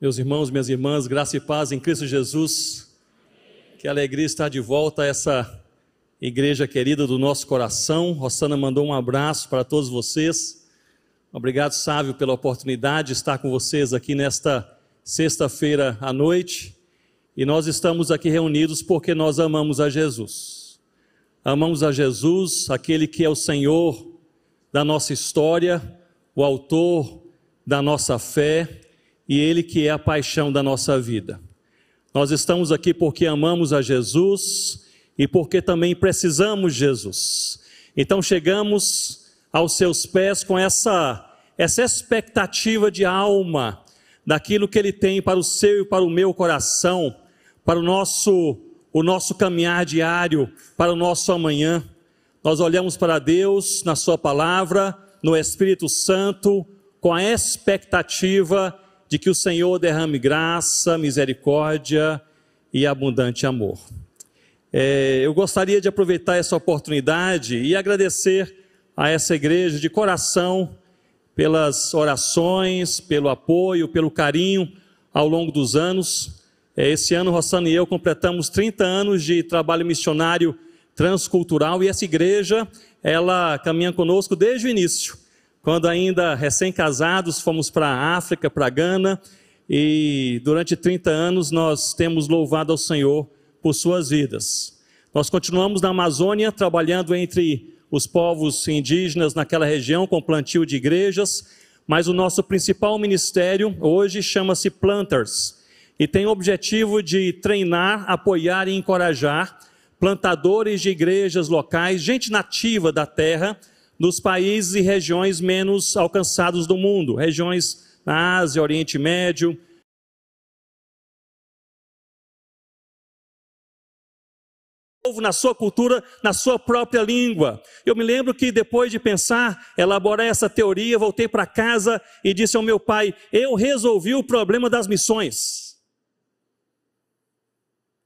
Meus irmãos, minhas irmãs, graça e paz em Cristo Jesus. Que alegria estar de volta a essa igreja querida do nosso coração. Rosana mandou um abraço para todos vocês. Obrigado, Sávio, pela oportunidade de estar com vocês aqui nesta sexta-feira à noite. E nós estamos aqui reunidos porque nós amamos a Jesus. Amamos a Jesus, aquele que é o Senhor da nossa história, o autor da nossa fé e Ele que é a paixão da nossa vida. Nós estamos aqui porque amamos a Jesus e porque também precisamos de Jesus. Então chegamos aos seus pés com essa, essa expectativa de alma daquilo que Ele tem para o seu e para o meu coração, para o nosso, o nosso caminhar diário, para o nosso amanhã. Nós olhamos para Deus na Sua palavra, no Espírito Santo, com a expectativa de que o Senhor derrame graça, misericórdia e abundante amor. É, eu gostaria de aproveitar essa oportunidade e agradecer a essa igreja de coração pelas orações, pelo apoio, pelo carinho ao longo dos anos. É, esse ano, Rossana e eu completamos 30 anos de trabalho missionário transcultural e essa igreja, ela caminha conosco desde o início. Quando ainda recém-casados, fomos para a África, para Gana, e durante 30 anos nós temos louvado ao Senhor por suas vidas. Nós continuamos na Amazônia, trabalhando entre os povos indígenas naquela região, com plantio de igrejas, mas o nosso principal ministério hoje chama-se Planters e tem o objetivo de treinar, apoiar e encorajar plantadores de igrejas locais, gente nativa da terra, nos países e regiões menos alcançados do mundo, regiões na Ásia, Oriente Médio. na sua cultura, na sua própria língua. Eu me lembro que depois de pensar, elaborar essa teoria, voltei para casa e disse ao meu pai: Eu resolvi o problema das missões.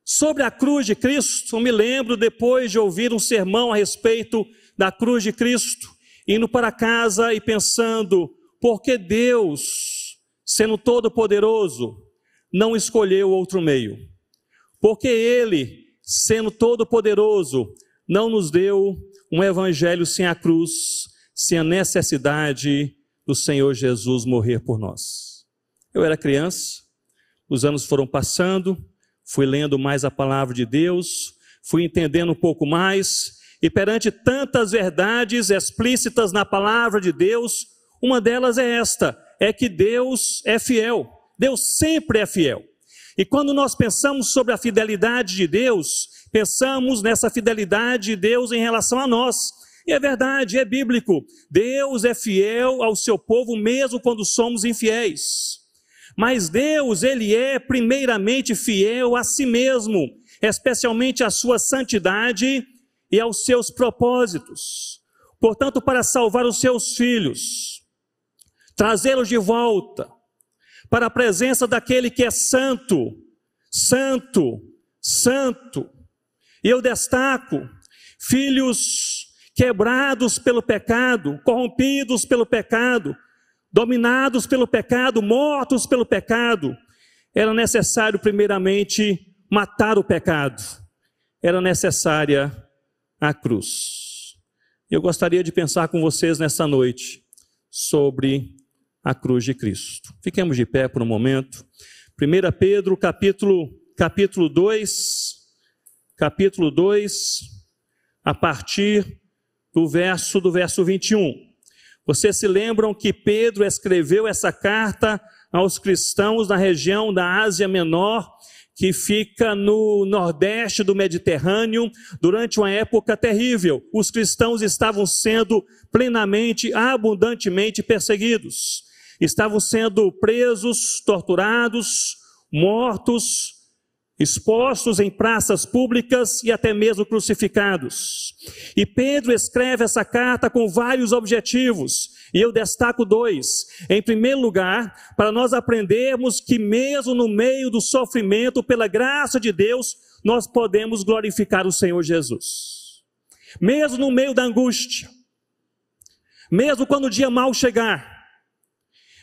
Sobre a cruz de Cristo, eu me lembro depois de ouvir um sermão a respeito da cruz de Cristo, indo para casa e pensando, por que Deus, sendo todo-poderoso, não escolheu outro meio? Porque Ele, sendo todo-poderoso, não nos deu um evangelho sem a cruz, sem a necessidade do Senhor Jesus morrer por nós. Eu era criança, os anos foram passando, fui lendo mais a palavra de Deus, fui entendendo um pouco mais, e perante tantas verdades explícitas na palavra de Deus, uma delas é esta: é que Deus é fiel. Deus sempre é fiel. E quando nós pensamos sobre a fidelidade de Deus, pensamos nessa fidelidade de Deus em relação a nós. E é verdade, é bíblico. Deus é fiel ao seu povo mesmo quando somos infiéis. Mas Deus, ele é primeiramente fiel a si mesmo, especialmente à sua santidade e aos seus propósitos. Portanto, para salvar os seus filhos, trazê-los de volta para a presença daquele que é santo, santo, santo. E eu destaco filhos quebrados pelo pecado, corrompidos pelo pecado, dominados pelo pecado, mortos pelo pecado. Era necessário, primeiramente, matar o pecado. Era necessária a cruz. Eu gostaria de pensar com vocês nessa noite sobre a cruz de Cristo. Fiquemos de pé por um momento. 1 Pedro, capítulo, capítulo 2, capítulo 2, a partir do verso do verso 21. Vocês se lembram que Pedro escreveu essa carta aos cristãos na região da Ásia Menor, que fica no nordeste do Mediterrâneo, durante uma época terrível. Os cristãos estavam sendo plenamente, abundantemente perseguidos. Estavam sendo presos, torturados, mortos, expostos em praças públicas e até mesmo crucificados. E Pedro escreve essa carta com vários objetivos. E eu destaco dois. Em primeiro lugar, para nós aprendermos que, mesmo no meio do sofrimento, pela graça de Deus, nós podemos glorificar o Senhor Jesus. Mesmo no meio da angústia, mesmo quando o dia mal chegar,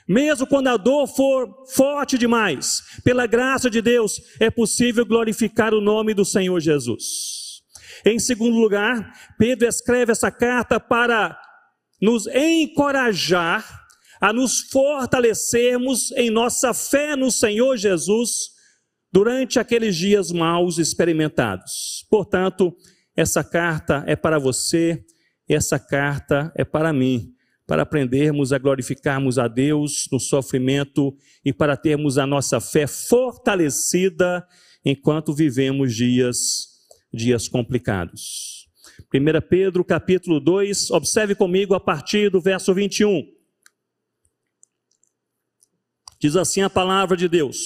Mesmo quando a dor for forte demais, pela graça de Deus, é possível glorificar o nome do Senhor Jesus. Em segundo lugar, Pedro escreve essa carta para nos encorajar a nos fortalecermos em nossa fé no Senhor Jesus durante aqueles dias maus experimentados. Portanto, essa carta é para você, essa carta é para mim, para aprendermos a glorificarmos a Deus no sofrimento e para termos a nossa fé fortalecida enquanto vivemos dias dias complicados. 1 Pedro capítulo 2, observe comigo a partir do verso 21. Diz assim a palavra de Deus: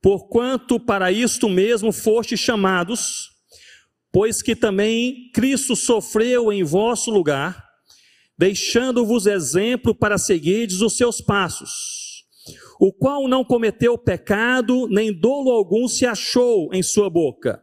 Porquanto para isto mesmo foste chamados, pois que também Cristo sofreu em vosso lugar, deixando-vos exemplo para seguirdes os seus passos, o qual não cometeu pecado, nem dolo algum se achou em sua boca.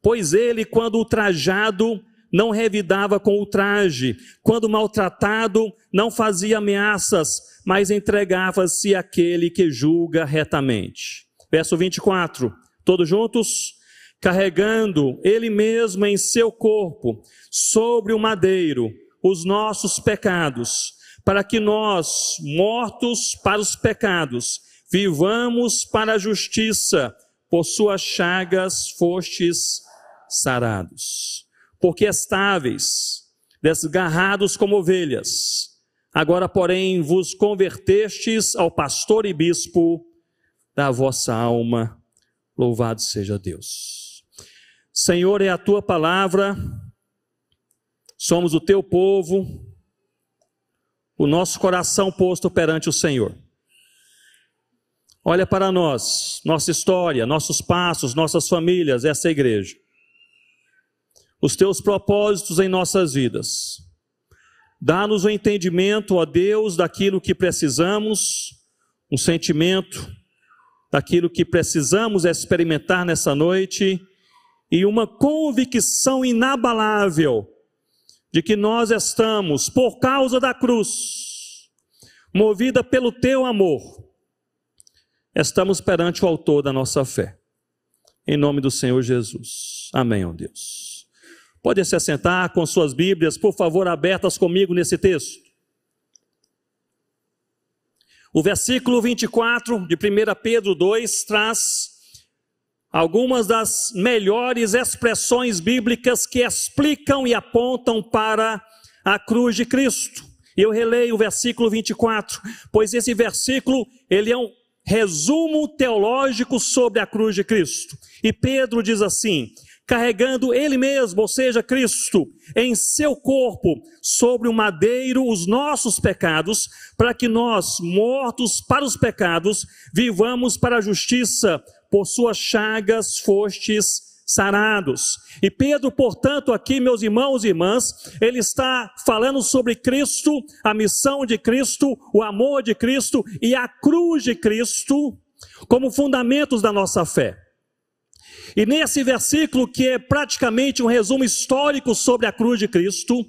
Pois ele, quando ultrajado, não revidava com ultraje, quando maltratado, não fazia ameaças, mas entregava-se àquele que julga retamente. Verso 24, todos juntos? Carregando ele mesmo em seu corpo, sobre o madeiro, os nossos pecados, para que nós, mortos para os pecados, vivamos para a justiça, por suas chagas fostes sarados. Porque estáveis, desgarrados como ovelhas, agora, porém, vos convertestes ao pastor e bispo da vossa alma. Louvado seja Deus. Senhor, é a tua palavra somos o teu povo, o nosso coração posto perante o Senhor. Olha para nós, nossa história, nossos passos, nossas famílias, essa igreja. Os teus propósitos em nossas vidas. Dá-nos o entendimento, ó Deus, daquilo que precisamos, um sentimento daquilo que precisamos experimentar nessa noite e uma convicção inabalável de que nós estamos, por causa da cruz, movida pelo teu amor, estamos perante o autor da nossa fé. Em nome do Senhor Jesus. Amém, ó Deus. Pode se assentar com suas Bíblias, por favor, abertas comigo nesse texto. O versículo 24 de 1 Pedro 2 traz algumas das melhores expressões bíblicas que explicam e apontam para a cruz de Cristo. Eu releio o versículo 24, pois esse versículo, ele é um resumo teológico sobre a cruz de Cristo. E Pedro diz assim: carregando ele mesmo, ou seja, Cristo, em seu corpo, sobre o madeiro, os nossos pecados, para que nós, mortos para os pecados, vivamos para a justiça, por suas chagas fostes sarados. E Pedro, portanto, aqui, meus irmãos e irmãs, ele está falando sobre Cristo, a missão de Cristo, o amor de Cristo e a cruz de Cristo como fundamentos da nossa fé. E nesse versículo, que é praticamente um resumo histórico sobre a cruz de Cristo,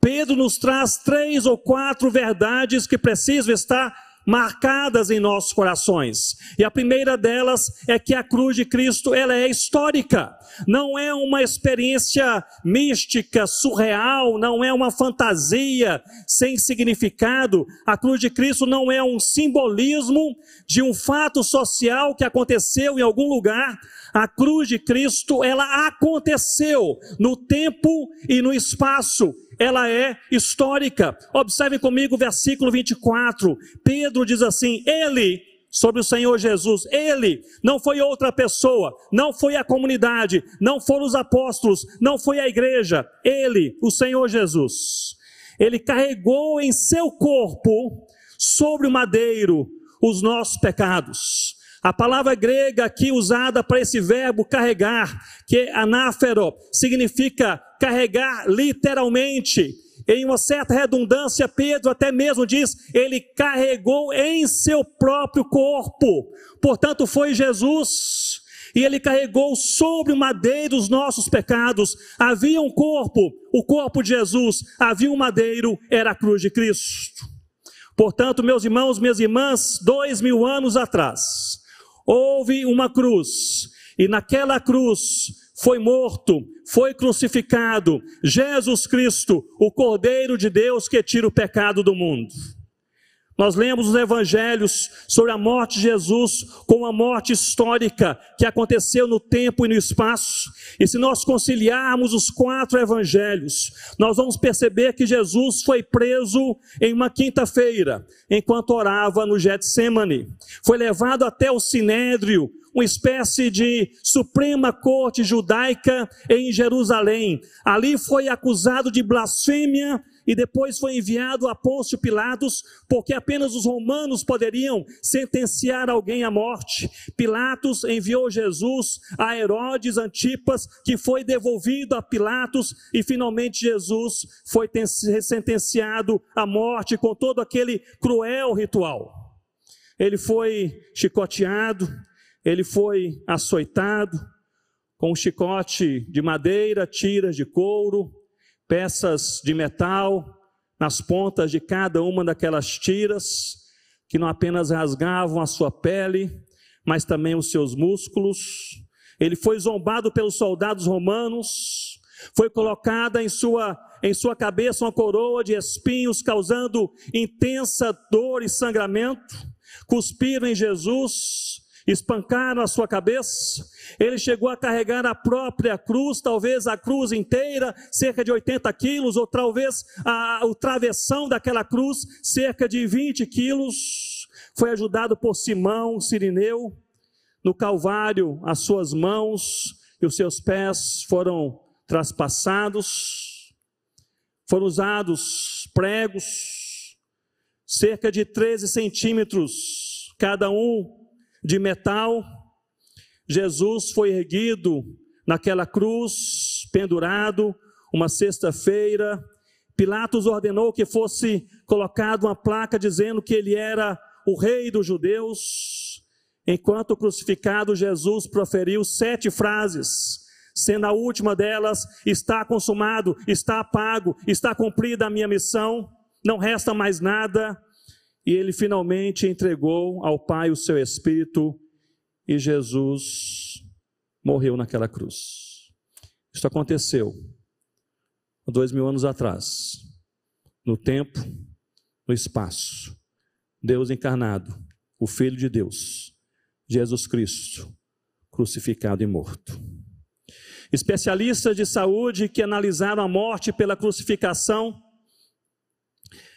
Pedro nos traz três ou quatro verdades que precisam estar marcadas em nossos corações. E a primeira delas é que a cruz de Cristo, ela é histórica. Não é uma experiência mística, surreal, não é uma fantasia sem significado. A cruz de Cristo não é um simbolismo de um fato social que aconteceu em algum lugar. A cruz de Cristo, ela aconteceu no tempo e no espaço ela é histórica. Observem comigo o versículo 24. Pedro diz assim: Ele, sobre o Senhor Jesus, Ele, não foi outra pessoa, não foi a comunidade, não foram os apóstolos, não foi a igreja, Ele, o Senhor Jesus. Ele carregou em seu corpo, sobre o madeiro, os nossos pecados. A palavra grega aqui usada para esse verbo carregar, que é anáfero, significa carregar literalmente. Em uma certa redundância, Pedro até mesmo diz: ele carregou em seu próprio corpo. Portanto, foi Jesus. E ele carregou sobre o madeiro os nossos pecados. Havia um corpo, o corpo de Jesus. Havia um madeiro, era a cruz de Cristo. Portanto, meus irmãos, minhas irmãs, dois mil anos atrás, houve uma cruz, e naquela cruz foi morto, foi crucificado, Jesus Cristo, o Cordeiro de Deus que tira o pecado do mundo. Nós lemos os evangelhos sobre a morte de Jesus como uma morte histórica que aconteceu no tempo e no espaço. E se nós conciliarmos os quatro evangelhos, nós vamos perceber que Jesus foi preso em uma quinta-feira, enquanto orava no Getsemane. Foi levado até o Sinédrio, uma espécie de suprema corte judaica em Jerusalém. Ali foi acusado de blasfêmia e depois foi enviado a Pôncio Pilatos, porque apenas os romanos poderiam sentenciar alguém à morte. Pilatos enviou Jesus a Herodes Antipas, que foi devolvido a Pilatos, e finalmente Jesus foi sentenciado à morte com todo aquele cruel ritual. Ele foi chicoteado, ele foi açoitado com um chicote de madeira, tiras de couro, peças de metal nas pontas de cada uma daquelas tiras, que não apenas rasgavam a sua pele, mas também os seus músculos. Ele foi zombado pelos soldados romanos, foi colocada em sua, em sua cabeça uma coroa de espinhos, causando intensa dor e sangramento. Cuspiram em Jesus, espancaram a sua cabeça, ele chegou a carregar a própria cruz, talvez a cruz inteira, cerca de 80 quilos, ou talvez a, o travessão daquela cruz, cerca de 20 quilos. Foi ajudado por Simão, Sirineu, no Calvário, as suas mãos e os seus pés foram traspassados, foram usados pregos, cerca de 13 centímetros cada um de metal. Jesus foi erguido naquela cruz, pendurado, uma sexta-feira. Pilatos ordenou que fosse colocada uma placa dizendo que ele era o rei dos judeus. Enquanto crucificado, Jesus proferiu sete frases, sendo a última delas: Está consumado, está pago, está cumprida a minha missão, não resta mais nada e ele finalmente entregou ao Pai o seu Espírito e Jesus morreu naquela cruz. Isso aconteceu dois mil anos atrás, no tempo, no espaço. Deus encarnado, o Filho de Deus, Jesus Cristo, crucificado e morto. Especialistas de saúde que analisaram a morte pela crucificação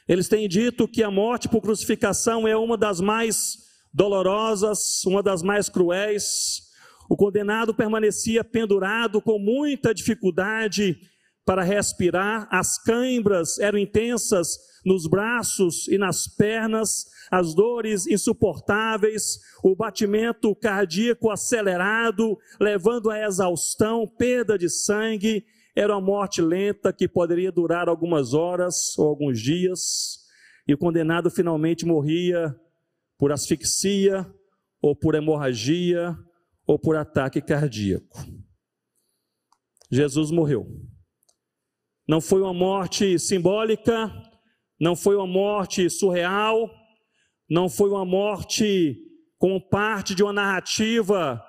eles têm dito que a morte por crucificação é uma das mais dolorosas, uma das mais cruéis. O condenado permanecia pendurado com muita dificuldade para respirar, as cãibras eram intensas nos braços e nas pernas, as dores insuportáveis, o batimento cardíaco acelerado, levando à exaustão, perda de sangue era uma morte lenta que poderia durar algumas horas ou alguns dias, e o condenado finalmente morria por asfixia, ou por hemorragia, ou por ataque cardíaco. Jesus morreu. Não foi uma morte simbólica, não foi uma morte surreal, não foi uma morte como parte de uma narrativa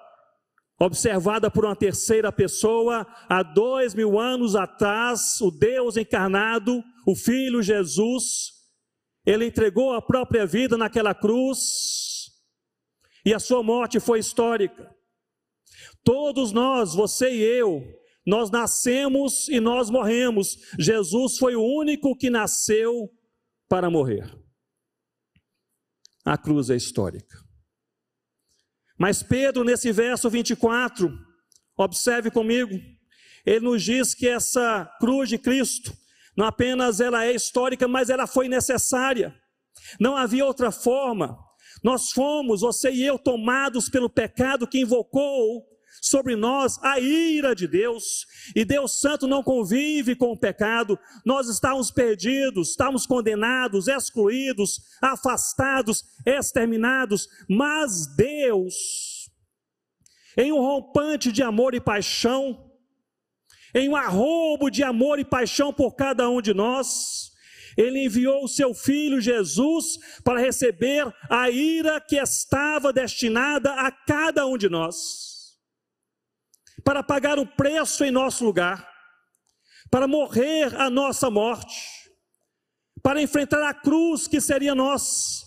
observada por uma terceira pessoa, há dois mil anos atrás, o Deus encarnado, o Filho Jesus, ele entregou a própria vida naquela cruz, e a sua morte foi histórica. Todos nós, você e eu, nós nascemos e nós morremos. Jesus foi o único que nasceu para morrer. A cruz é histórica. Mas Pedro, nesse verso 24, observe comigo, ele nos diz que essa cruz de Cristo, não apenas ela é histórica, mas ela foi necessária. Não havia outra forma. Nós fomos, você e eu, tomados pelo pecado que invocou sobre nós a ira de Deus, e Deus Santo não convive com o pecado, nós estávamos perdidos, estávamos condenados, excluídos, afastados, exterminados, mas Deus, em um rompante de amor e paixão, em um arrobo de amor e paixão por cada um de nós, Ele enviou o seu filho Jesus para receber a ira que estava destinada a cada um de nós, para pagar o preço em nosso lugar, para morrer a nossa morte, para enfrentar a cruz que seria nós.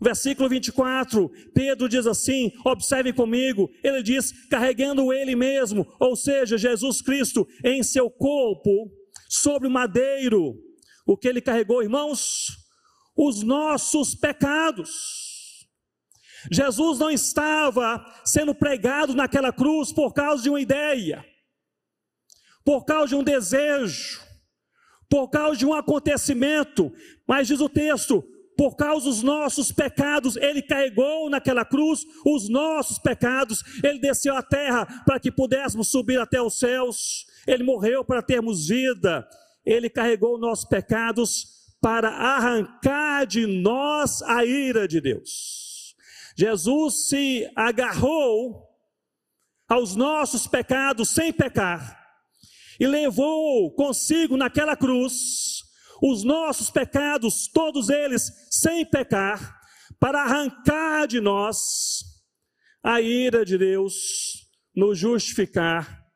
Versículo 24, Pedro diz assim: observe comigo, ele diz, carregando ele mesmo, ou seja, Jesus Cristo, em seu corpo, sobre o madeiro, o que ele carregou, irmãos? Os nossos pecados. Jesus não estava sendo pregado naquela cruz por causa de uma ideia, por causa de um desejo, por causa de um acontecimento, mas diz o texto: por causa dos nossos pecados, ele carregou naquela cruz os nossos pecados, ele desceu à terra para que pudéssemos subir até os céus, ele morreu para termos vida, ele carregou nossos pecados para arrancar de nós a ira de Deus. Jesus se agarrou aos nossos pecados sem pecar e levou consigo naquela cruz os nossos pecados, todos eles sem pecar, para arrancar de nós a ira de Deus, nos justificar,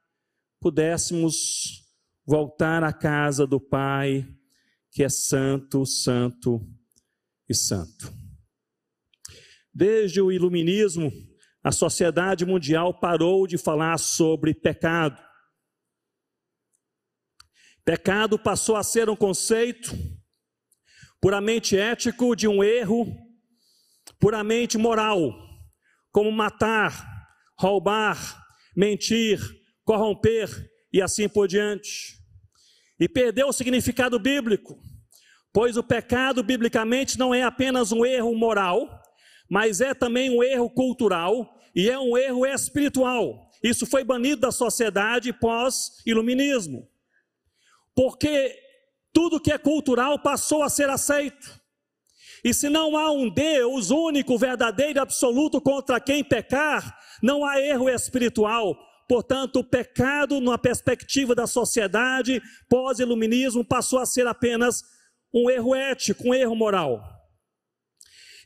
pudéssemos voltar à casa do Pai, que é santo, santo e santo. Desde o iluminismo, a sociedade mundial parou de falar sobre pecado. Pecado passou a ser um conceito puramente ético de um erro, puramente moral, como matar, roubar, mentir, corromper, e assim por diante. E perdeu o significado bíblico, pois o pecado, biblicamente, não é apenas um erro moral, mas é também um erro cultural e é um erro espiritual. Isso foi banido da sociedade pós-iluminismo, porque tudo que é cultural passou a ser aceito. E se não há um Deus único, verdadeiro, absoluto contra quem pecar, não há erro espiritual, Portanto, o pecado, numa perspectiva da sociedade pós-iluminismo, passou a ser apenas um erro ético, um erro moral.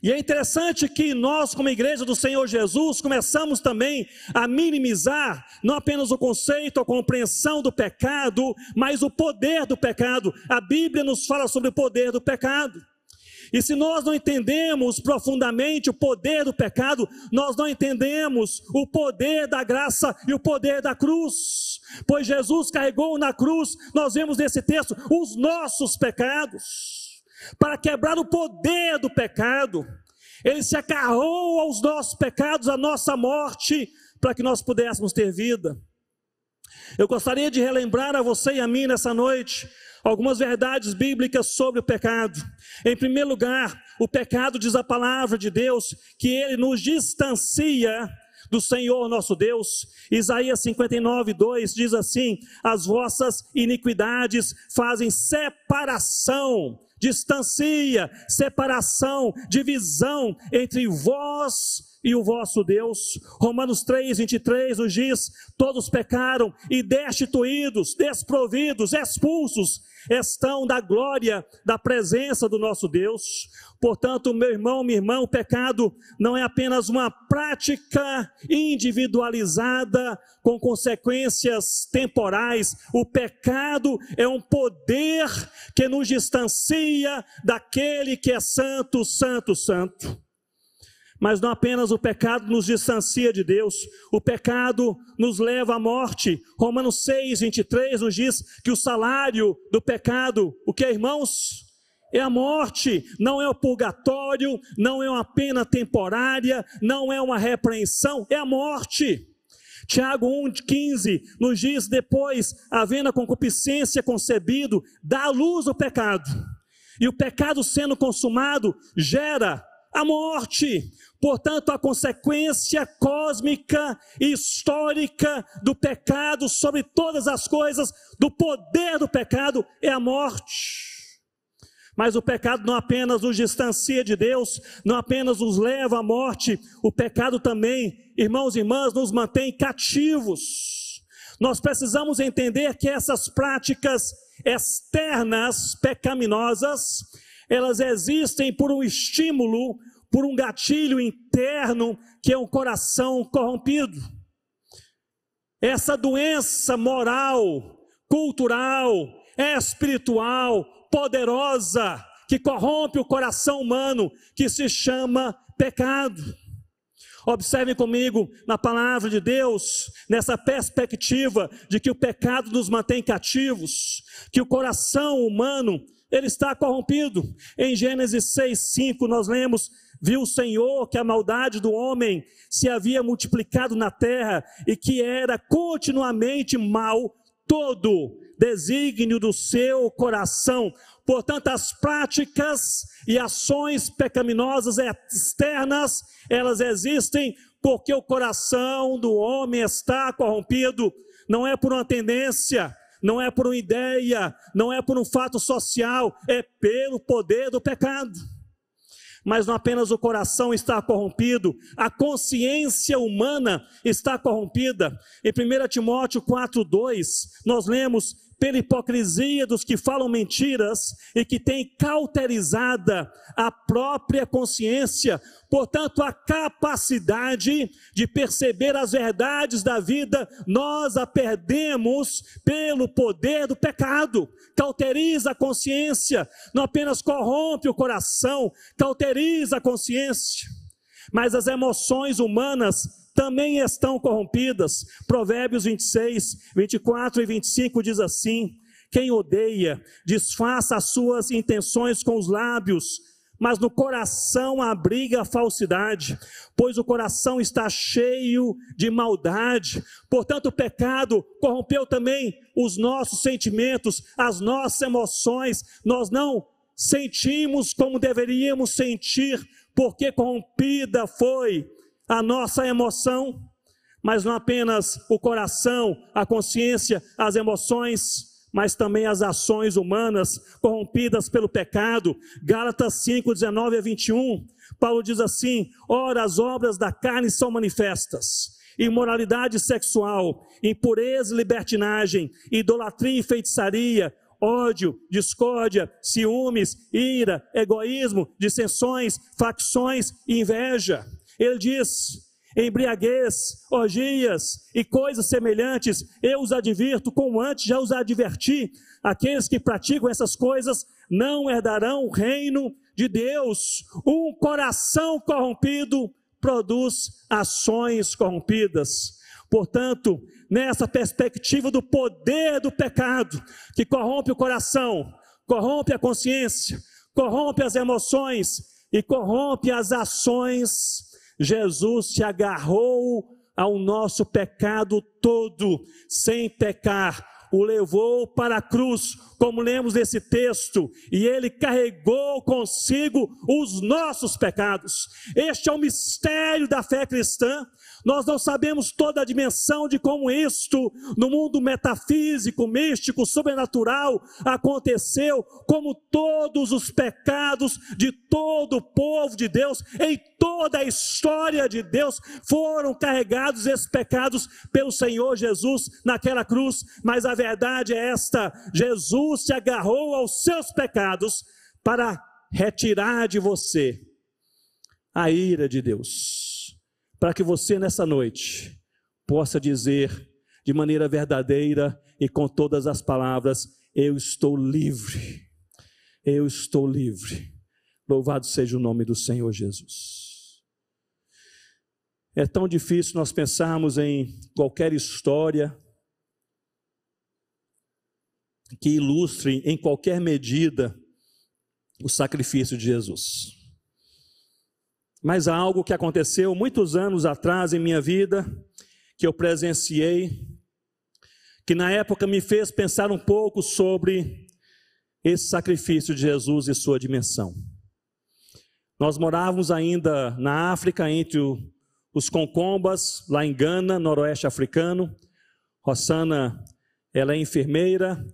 E é interessante que nós, como igreja do Senhor Jesus, começamos também a minimizar não apenas o conceito, a compreensão do pecado, mas o poder do pecado. A Bíblia nos fala sobre o poder do pecado. E se nós não entendemos profundamente o poder do pecado, nós não entendemos o poder da graça e o poder da cruz. Pois Jesus carregou na cruz, nós vemos nesse texto, os nossos pecados. Para quebrar o poder do pecado, ele se acarrou aos nossos pecados, à nossa morte, para que nós pudéssemos ter vida. Eu gostaria de relembrar a você e a mim nessa noite algumas verdades bíblicas sobre o pecado. Em primeiro lugar, o pecado diz a palavra de Deus que ele nos distancia do Senhor nosso Deus. Isaías 59, 2 diz assim: As vossas iniquidades fazem separação, distancia, separação, divisão entre vós e o vosso Deus. Romanos 3, 23 nos diz: Todos pecaram e destituídos, desprovidos, expulsos estão da glória da presença do nosso Deus. Portanto, meu irmão, minha irmã, o pecado não é apenas uma prática individualizada com consequências temporais. O pecado é um poder que nos distancia daquele que é santo, santo, santo. Mas não apenas o pecado nos distancia de Deus, o pecado nos leva à morte. Romanos 6, 23 nos diz que o salário do pecado, o que é, irmãos? É a morte, não é o purgatório, não é uma pena temporária, não é uma repreensão, é a morte. Tiago 1,15 nos diz: depois, havendo a concupiscência concebido, dá à luz o pecado. E o pecado sendo consumado gera a morte. Portanto, a consequência cósmica e histórica do pecado sobre todas as coisas, do poder do pecado, é a morte. Mas o pecado não apenas nos distancia de Deus, não apenas nos leva à morte, o pecado também, irmãos e irmãs, nos mantém cativos. Nós precisamos entender que essas práticas externas pecaminosas, elas existem por um estímulo, por um gatilho interno, que é um coração corrompido. Essa doença moral, cultural, espiritual, poderosa, que corrompe o coração humano, que se chama pecado. Observem comigo na palavra de Deus, nessa perspectiva de que o pecado nos mantém cativos, que o coração humano ele está corrompido. Em Gênesis 6, 5, nós lemos: Viu o Senhor que a maldade do homem se havia multiplicado na terra e que era continuamente mal todo desígnio do seu coração. Portanto, as práticas e ações pecaminosas externas, elas existem porque o coração do homem está corrompido, não é por uma tendência, não é por uma ideia, não é por um fato social, é pelo poder do pecado. Mas não apenas o coração está corrompido, a consciência humana está corrompida. Em 1 Timóteo 4,2, nós lemos pela hipocrisia dos que falam mentiras e que têm cauterizada a própria consciência, portanto, a capacidade de perceber as verdades da vida, nós a perdemos pelo poder do pecado. Cauteriza a consciência, não apenas corrompe o coração, cauteriza a consciência. Mas as emoções humanas também estão corrompidas. Provérbios 26, 24 e 25 diz assim: Quem odeia, disfarça as suas intenções com os lábios, mas no coração abriga a falsidade, pois o coração está cheio de maldade. Portanto, o pecado corrompeu também os nossos sentimentos, as nossas emoções. Nós não sentimos como deveríamos sentir, porque corrompida foi a nossa emoção, mas não apenas o coração, a consciência, as emoções, mas também as ações humanas corrompidas pelo pecado. Gálatas 5, 19 a 21, Paulo diz assim: Ora, as obras da carne são manifestas. Imoralidade sexual, impureza e libertinagem, idolatria e feitiçaria, ódio, discórdia, ciúmes, ira, egoísmo, dissensões, facções e inveja. Ele diz: embriaguez, orgias e coisas semelhantes, eu os advirto, como antes já os adverti, aqueles que praticam essas coisas não herdarão o reino de Deus. Um coração corrompido produz ações corrompidas. Portanto, nessa perspectiva do poder do pecado, que corrompe o coração, corrompe a consciência, corrompe as emoções e corrompe as ações Jesus se agarrou ao nosso pecado todo, sem pecar, o levou para a cruz, como lemos nesse texto, e ele carregou consigo os nossos pecados. Este é o mistério da fé cristã. Nós não sabemos toda a dimensão de como isto, no mundo metafísico, místico, sobrenatural, aconteceu, como todos os pecados de todo o povo de Deus, em toda a história de Deus, foram carregados esses pecados pelo Senhor Jesus naquela cruz, mas a verdade é esta: Jesus se agarrou aos seus pecados para retirar de você a ira de Deus para que você nessa noite possa dizer de maneira verdadeira e com todas as palavras: Eu estou livre, eu estou livre. Louvado seja o nome do Senhor Jesus. É tão difícil nós pensarmos em qualquer história que ilustre em qualquer medida o sacrifício de Jesus. Mas há algo que aconteceu muitos anos atrás em minha vida, que eu presenciei, que na época me fez pensar um pouco sobre esse sacrifício de Jesus e sua dimensão. Nós morávamos ainda na África, entre os Concombas, lá em Gana, noroeste africano. Rossana, ela é enfermeira,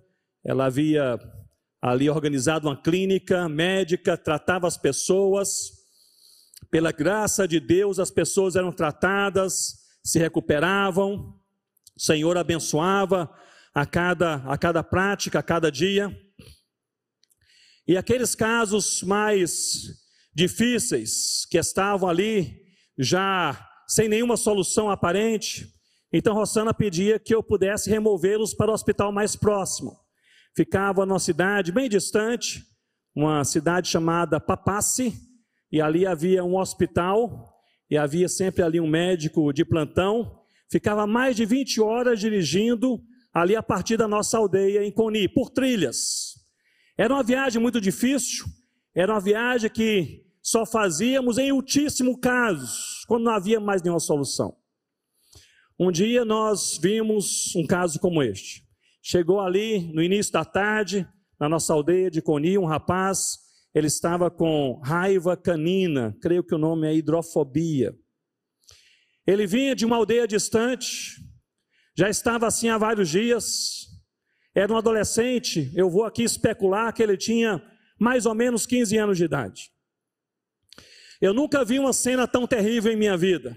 ela havia ali organizado uma clínica médica, tratava as pessoas, pela graça de Deus, as pessoas eram tratadas, se recuperavam, o Senhor abençoava a cada, a cada prática, a cada dia. E aqueles casos mais difíceis, que estavam ali já sem nenhuma solução aparente, então Rossana pedia que eu pudesse removê-los para o hospital mais próximo. Ficava numa cidade bem distante, uma cidade chamada Papasse, e ali havia um hospital, e havia sempre ali um médico de plantão. Ficava mais de 20 horas dirigindo ali a partir da nossa aldeia em Coni, por trilhas. Era uma viagem muito difícil, era uma viagem que só fazíamos em ultíssimo caso, quando não havia mais nenhuma solução. Um dia nós vimos um caso como este. Chegou ali no início da tarde, na nossa aldeia de Coni, um rapaz, ele estava com raiva canina, creio que o nome é hidrofobia. Ele vinha de uma aldeia distante, já estava assim há vários dias, era um adolescente, eu vou aqui especular que ele tinha mais ou menos 15 anos de idade. Eu nunca vi uma cena tão terrível em minha vida.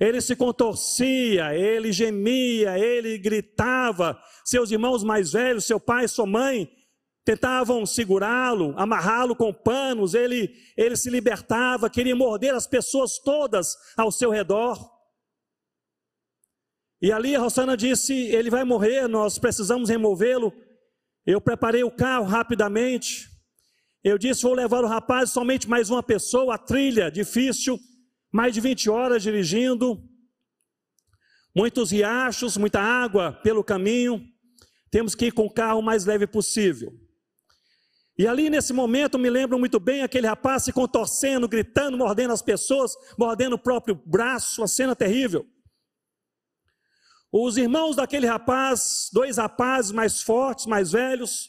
Ele se contorcia, ele gemia, ele gritava. Seus irmãos mais velhos, seu pai, sua mãe, tentavam segurá-lo, amarrá-lo com panos. Ele, ele se libertava, queria morder as pessoas todas ao seu redor. E ali a Rosana disse: Ele vai morrer, nós precisamos removê-lo. Eu preparei o carro rapidamente. Eu disse: Vou levar o rapaz, somente mais uma pessoa, a trilha difícil, mais de 20 horas dirigindo, muitos riachos, muita água pelo caminho. Temos que ir com o carro mais leve possível. E ali nesse momento me lembro muito bem aquele rapaz se contorcendo, gritando, mordendo as pessoas, mordendo o próprio braço, uma cena terrível. Os irmãos daquele rapaz, dois rapazes mais fortes, mais velhos,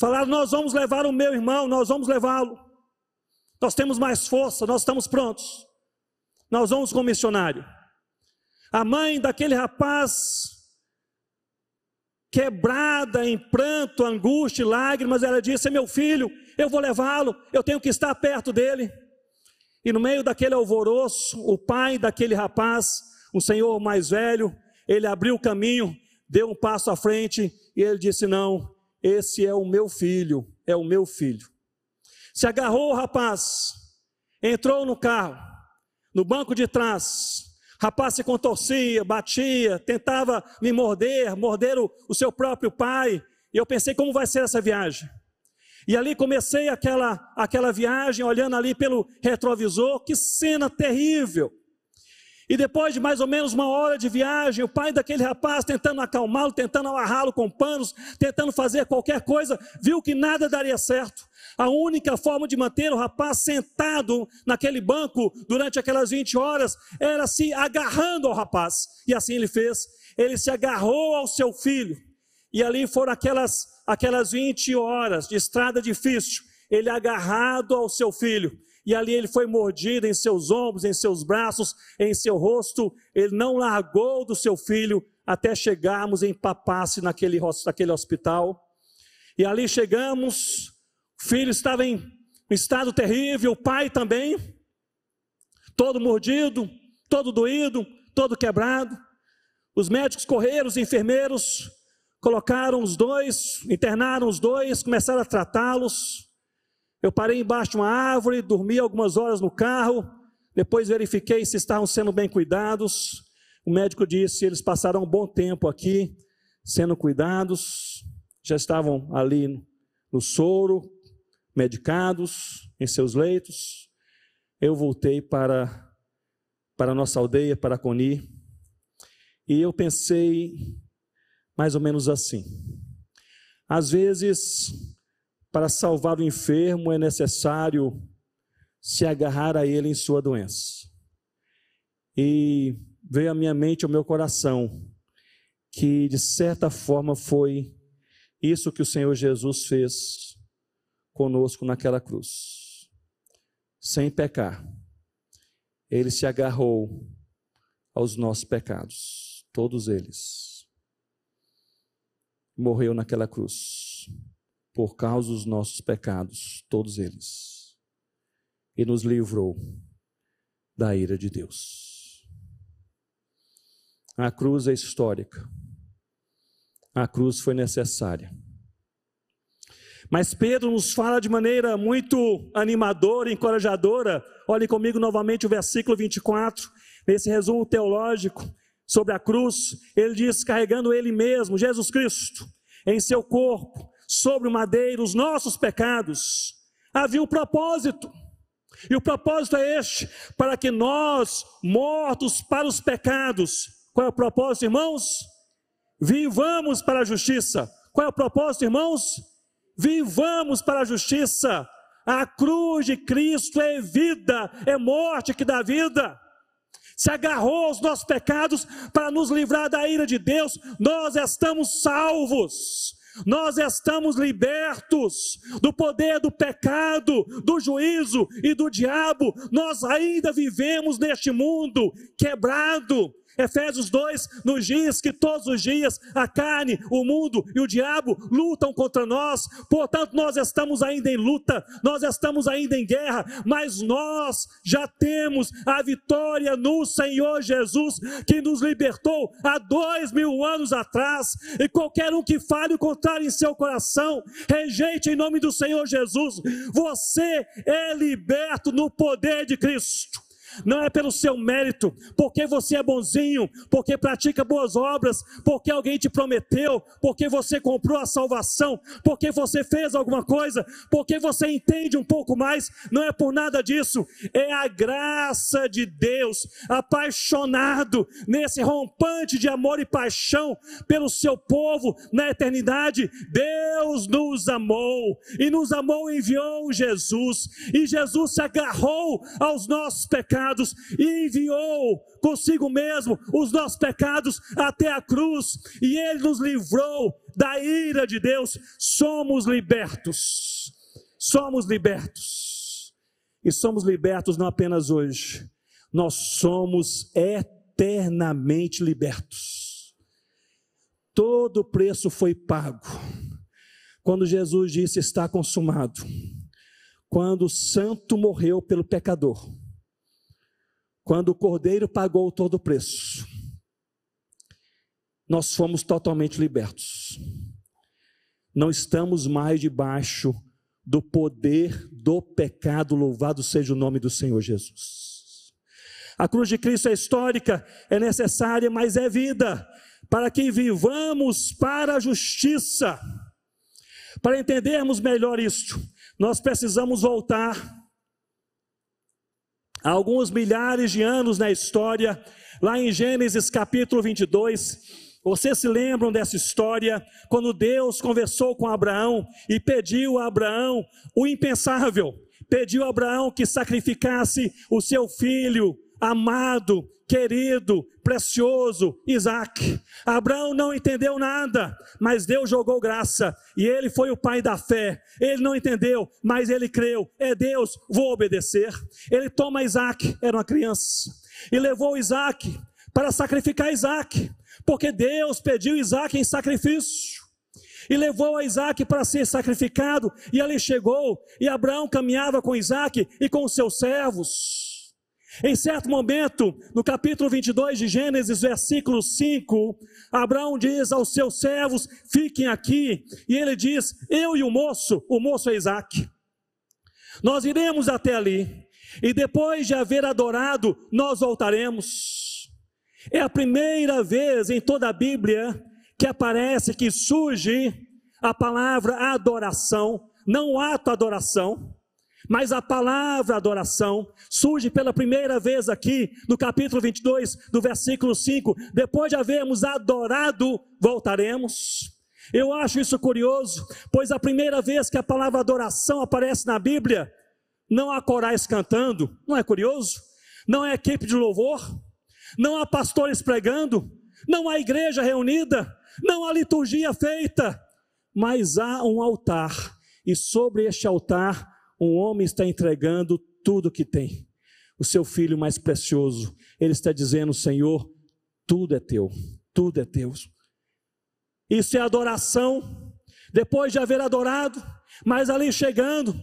falaram: Nós vamos levar o meu irmão, nós vamos levá-lo. Nós temos mais força, nós estamos prontos. Nós vamos com o missionário. A mãe daquele rapaz, quebrada em pranto, angústia e lágrimas, ela disse: Meu filho, eu vou levá-lo, eu tenho que estar perto dele. E no meio daquele alvoroço, o pai daquele rapaz, um senhor mais velho, ele abriu o caminho, deu um passo à frente e ele disse: Não, esse é o meu filho, é o meu filho. Se agarrou o rapaz, entrou no carro, no banco de trás, rapaz se contorcia, batia, tentava me morder, morder o, o seu próprio pai. E eu pensei, como vai ser essa viagem? E ali comecei aquela, aquela viagem, olhando ali pelo retrovisor, que cena terrível. E depois de mais ou menos uma hora de viagem, o pai daquele rapaz tentando acalmá-lo, tentando amarrá-lo com panos, tentando fazer qualquer coisa, viu que nada daria certo. A única forma de manter o rapaz sentado naquele banco durante aquelas 20 horas era se agarrando ao rapaz. E assim ele fez. Ele se agarrou ao seu filho. E ali foram aquelas, aquelas 20 horas de estrada difícil. Ele agarrado ao seu filho e ali ele foi mordido em seus ombros, em seus braços, em seu rosto. Ele não largou do seu filho até chegarmos em Papasse, naquele, naquele hospital. E ali chegamos, o filho estava em um estado terrível, o pai também, todo mordido, todo doído, todo quebrado. Os médicos correram, os enfermeiros colocaram os dois, internaram os dois, começaram a tratá-los. Eu parei embaixo de uma árvore, dormi algumas horas no carro, depois verifiquei se estavam sendo bem cuidados. O médico disse: eles passaram um bom tempo aqui sendo cuidados, já estavam ali no soro, medicados em seus leitos. Eu voltei para para a nossa aldeia, para Coni, e eu pensei mais ou menos assim. Às vezes para salvar o enfermo é necessário se agarrar a ele em sua doença. E veio à minha mente, ao meu coração, que de certa forma foi isso que o Senhor Jesus fez conosco naquela cruz. Sem pecar, ele se agarrou aos nossos pecados, todos eles. Morreu naquela cruz por causa dos nossos pecados, todos eles, e nos livrou da ira de Deus. A cruz é histórica. a cruz foi necessária. Mas Pedro nos fala de maneira muito animadora, encorajadora. Olhem comigo novamente o versículo 24, nesse resumo teológico sobre a cruz. Ele diz: carregando ele mesmo, Jesus Cristo, em seu corpo, sobre o madeiro, os nossos pecados. Havia um propósito. E o propósito é este: para que nós, mortos para os pecados, qual é o propósito, irmãos? Vivamos para a justiça. Qual é o propósito, irmãos? Vivamos para a justiça. A cruz de Cristo é vida, é morte que dá vida. Se agarrou aos nossos pecados para nos livrar da ira de Deus, nós estamos salvos. Nós estamos libertos do poder do pecado, do juízo e do diabo. Nós ainda vivemos neste mundo quebrado, Efésios 2 nos diz que todos os dias a carne, o mundo e o diabo lutam contra nós, portanto, nós estamos ainda em luta, nós estamos ainda em guerra, mas nós já temos a vitória no Senhor Jesus, que nos libertou há dois mil anos atrás, e qualquer um que fale o contrário em seu coração, rejeite em nome do Senhor Jesus, você é liberto no poder de Cristo não é pelo seu mérito, porque você é bonzinho, porque pratica boas obras, porque alguém te prometeu, porque você comprou a salvação, porque você fez alguma coisa, porque você entende um pouco mais, não é por nada disso, é a graça de Deus, apaixonado nesse rompante de amor e paixão pelo seu povo na eternidade. Deus nos amou e nos amou e enviou Jesus, e Jesus se agarrou aos nossos pecados pecados e enviou consigo mesmo os nossos pecados até a cruz, e ele nos livrou da ira de Deus. Somos libertos. Somos libertos. E somos libertos não apenas hoje, nós somos eternamente libertos. Todo o preço foi pago. Quando Jesus disse está consumado, quando o santo morreu pelo pecador, quando o cordeiro pagou todo o preço, nós fomos totalmente libertos. Não estamos mais debaixo do poder do pecado, louvado seja o nome do Senhor Jesus. A cruz de Cristo é histórica, é necessária, mas é vida, para que vivamos para a justiça. Para entendermos melhor isto, nós precisamos voltar há alguns milhares de anos na história, lá em Gênesis capítulo 22, vocês se lembram dessa história, quando Deus conversou com Abraão e pediu a Abraão o impensável, pediu a Abraão que sacrificasse o seu filho amado, querido, precioso, Isaac. Abraão não entendeu nada, mas Deus jogou graça e ele foi o pai da fé. Ele não entendeu, mas ele creu. É Deus, vou obedecer. Ele toma Isaac, era uma criança, e levou Isaac para sacrificar Isaac, porque Deus pediu Isaac em sacrifício e levou a Isaac para ser sacrificado, e ali chegou, e Abraão caminhava com Isaac e com os seus servos. Em certo momento, no capítulo 22 de Gênesis, versículo 5, Abraão diz aos seus servos: fiquem aqui. E ele diz: eu e o moço, o moço é Isaac, nós iremos até ali. E depois de haver adorado, nós voltaremos. É a primeira vez em toda a Bíblia que aparece, que surge a palavra adoração, não ato adoração. Mas a palavra adoração surge pela primeira vez aqui no capítulo 22, do versículo 5. Depois de havermos adorado, voltaremos. Eu acho isso curioso, pois a primeira vez que a palavra adoração aparece na Bíblia, não há corais cantando, não é curioso? Não é equipe de louvor, não há pastores pregando, não há igreja reunida, não há liturgia feita, mas há um altar, e sobre este altar um homem está entregando tudo que tem, o seu filho mais precioso. Ele está dizendo: Senhor, tudo é teu, tudo é teu. Isso é adoração. Depois de haver adorado, mas ali chegando,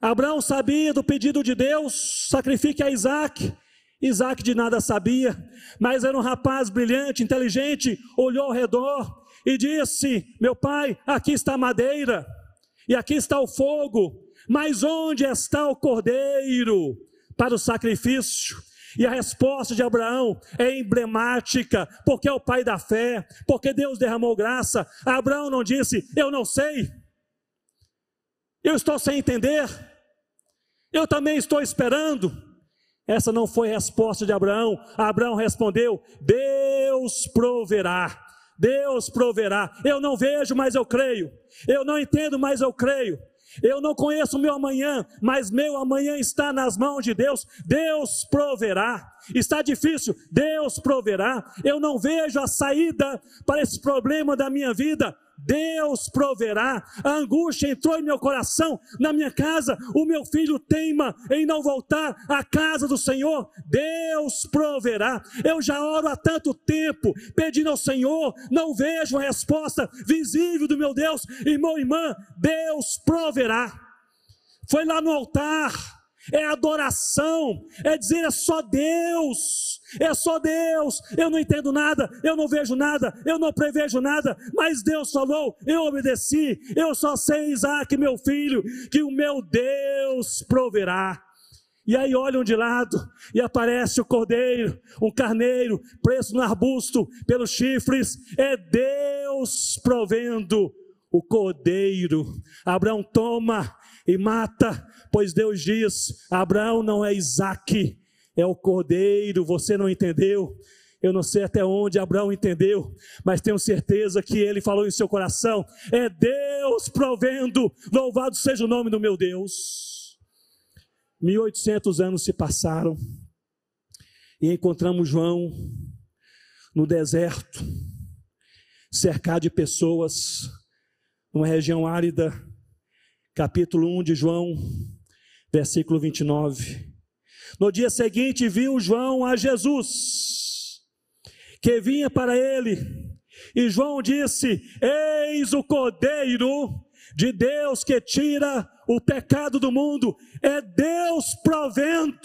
Abraão sabia do pedido de Deus: sacrifique a Isaac. Isaac de nada sabia, mas era um rapaz brilhante, inteligente, olhou ao redor e disse: Meu pai, aqui está a madeira, e aqui está o fogo, mas onde está o cordeiro para o sacrifício? E a resposta de Abraão é emblemática, porque é o pai da fé, porque Deus derramou graça. Abraão não disse, eu não sei, eu estou sem entender, eu também estou esperando. Essa não foi a resposta de Abraão. Abraão respondeu: Deus proverá. Deus proverá. Eu não vejo, mas eu creio. Eu não entendo, mas eu creio. Eu não conheço o meu amanhã, mas meu amanhã está nas mãos de Deus. Deus proverá. Está difícil, Deus proverá. Eu não vejo a saída para esse problema da minha vida. Deus proverá. A angústia entrou em meu coração, na minha casa. O meu filho teima em não voltar à casa do Senhor. Deus proverá. Eu já oro há tanto tempo, pedindo ao Senhor, não vejo a resposta visível do meu Deus. Irmão, irmã, Deus proverá. Foi lá no altar é adoração, é dizer é só Deus, é só Deus. Eu não entendo nada, eu não vejo nada, eu não prevejo nada, mas Deus falou, eu obedeci. Eu só sei, Isaac, meu filho, que o meu Deus proverá. E aí olham de lado e aparece o cordeiro, um carneiro preso no arbusto pelos chifres. É Deus provendo o cordeiro. Abraão toma e mata Pois Deus diz: Abraão não é Isaac, é o cordeiro, você não entendeu. Eu não sei até onde Abraão entendeu, mas tenho certeza que ele falou em seu coração: é Deus provendo, louvado seja o nome do meu Deus. 1800 anos se passaram e encontramos João no deserto, cercado de pessoas, numa região árida. Capítulo 1 de João, versículo 29. No dia seguinte viu João a Jesus, que vinha para ele, e João disse: Eis o Cordeiro de Deus que tira o pecado do mundo, é Deus provendo.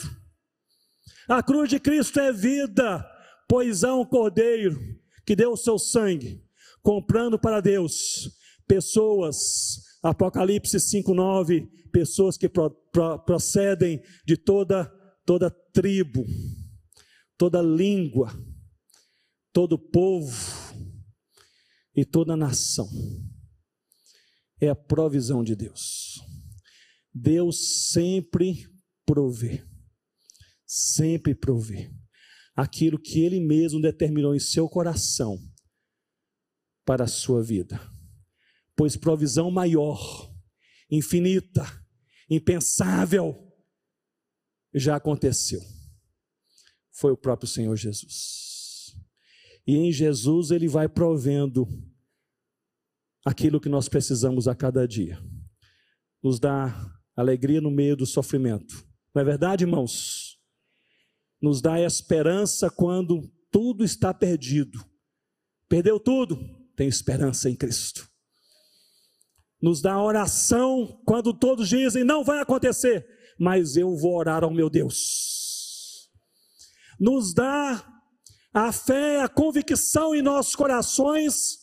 A cruz de Cristo é vida, pois há um Cordeiro que deu o seu sangue, comprando para Deus pessoas. Apocalipse 5,9: pessoas que pro, pro, procedem de toda, toda tribo, toda língua, todo povo e toda nação. É a provisão de Deus. Deus sempre provê, sempre provê aquilo que Ele mesmo determinou em seu coração para a sua vida. Pois provisão maior, infinita, impensável, já aconteceu. Foi o próprio Senhor Jesus. E em Jesus ele vai provendo aquilo que nós precisamos a cada dia. Nos dá alegria no meio do sofrimento. Não é verdade, irmãos? Nos dá esperança quando tudo está perdido. Perdeu tudo? Tem esperança em Cristo nos dá oração quando todos dizem não vai acontecer, mas eu vou orar ao meu Deus. Nos dá a fé, a convicção em nossos corações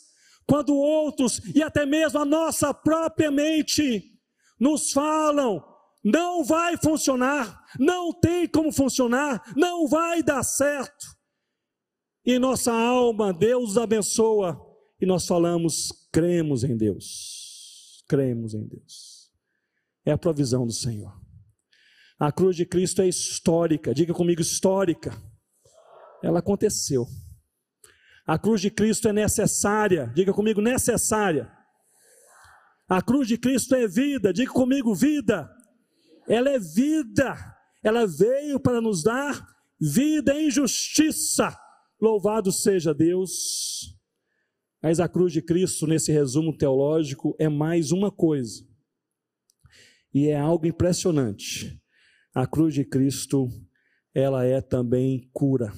quando outros e até mesmo a nossa própria mente nos falam não vai funcionar, não tem como funcionar, não vai dar certo. E nossa alma, Deus abençoa, e nós falamos, cremos em Deus cremos em Deus. É a provisão do Senhor. A cruz de Cristo é histórica, diga comigo, histórica. Ela aconteceu. A cruz de Cristo é necessária, diga comigo, necessária. A cruz de Cristo é vida, diga comigo, vida. Ela é vida, ela veio para nos dar vida em justiça. Louvado seja Deus. Mas a cruz de Cristo, nesse resumo teológico, é mais uma coisa. E é algo impressionante. A cruz de Cristo, ela é também cura.